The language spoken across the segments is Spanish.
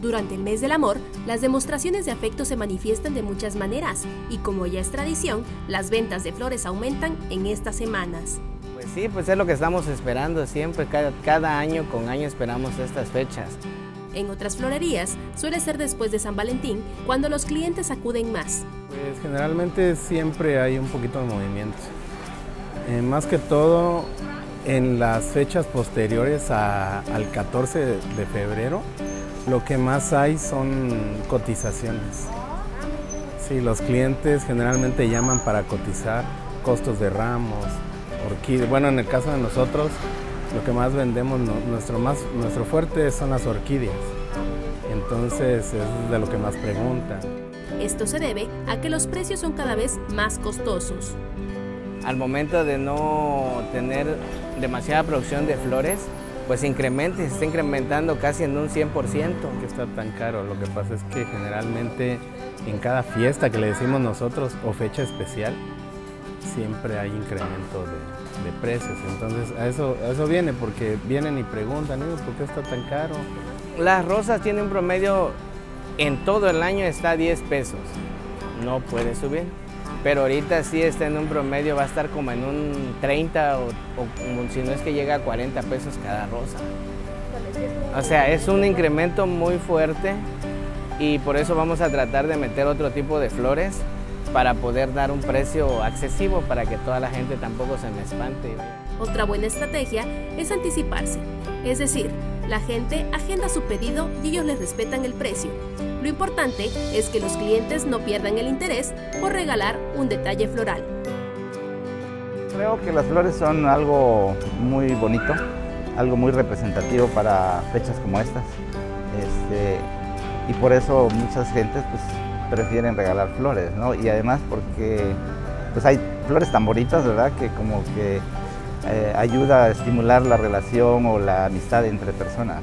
Durante el mes del amor, las demostraciones de afecto se manifiestan de muchas maneras y como ya es tradición, las ventas de flores aumentan en estas semanas. Pues sí, pues es lo que estamos esperando siempre, cada, cada año con año esperamos estas fechas. En otras florerías suele ser después de San Valentín cuando los clientes acuden más. Pues generalmente siempre hay un poquito de movimiento. Eh, más que todo en las fechas posteriores al 14 de febrero, lo que más hay son cotizaciones. Sí, los clientes generalmente llaman para cotizar costos de ramos, orquídeas. Bueno, en el caso de nosotros, lo que más vendemos, nuestro, más, nuestro fuerte son las orquídeas. Entonces es de lo que más preguntan. Esto se debe a que los precios son cada vez más costosos. Al momento de no tener demasiada producción de flores, pues incremente, se está incrementando casi en un 100%. Que está tan caro, lo que pasa es que generalmente en cada fiesta que le decimos nosotros o fecha especial, siempre hay incremento de, precios. Entonces a eso, eso viene porque vienen y preguntan, ¿por qué está tan caro? Las rosas tienen un promedio, en todo el año está a 10 pesos, no puede subir pero ahorita sí está en un promedio, va a estar como en un 30 o, si no es que llega a 40 pesos cada rosa. O sea, es un incremento muy fuerte y por eso vamos a tratar de meter otro tipo de flores para poder dar un precio accesible para que toda la gente tampoco se me espante. Otra buena estrategia es anticiparse, es decir, la gente agenda su pedido y ellos les respetan el precio. Lo importante es que los clientes no pierdan el interés por regalar un detalle floral. Creo que las flores son algo muy bonito, algo muy representativo para fechas como estas. Este, y por eso muchas gentes pues, prefieren regalar flores, ¿no? Y además porque pues, hay flores tan bonitas, ¿verdad? Que como que eh, ayuda a estimular la relación o la amistad entre personas.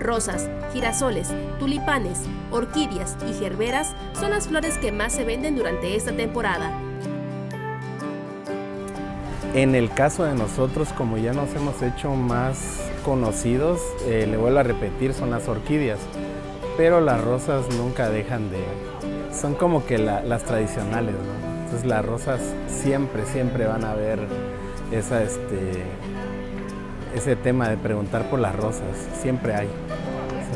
Rosas, girasoles, tulipanes, orquídeas y gerberas son las flores que más se venden durante esta temporada. En el caso de nosotros, como ya nos hemos hecho más conocidos, eh, le vuelvo a repetir, son las orquídeas, pero las rosas nunca dejan de... Son como que las tradicionales, ¿no? Entonces las rosas siempre, siempre van a ver esa, este, ese tema de preguntar por las rosas. Siempre hay.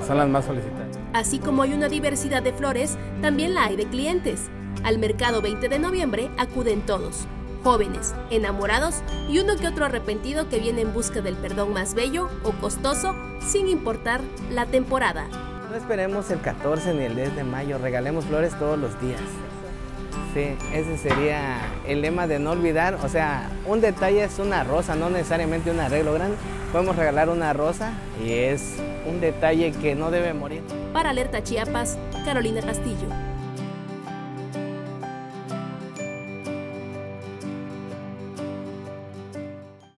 son las más solicitadas. Así como hay una diversidad de flores, también la hay de clientes. Al mercado 20 de noviembre acuden todos, jóvenes, enamorados y uno que otro arrepentido que viene en busca del perdón más bello o costoso, sin importar la temporada. No esperemos el 14 ni el 10 de mayo, regalemos flores todos los días. Sí, ese sería el lema de no olvidar. O sea, un detalle es una rosa, no necesariamente un arreglo grande. Podemos regalar una rosa y es un detalle que no debe morir. Para Alerta Chiapas, Carolina Castillo.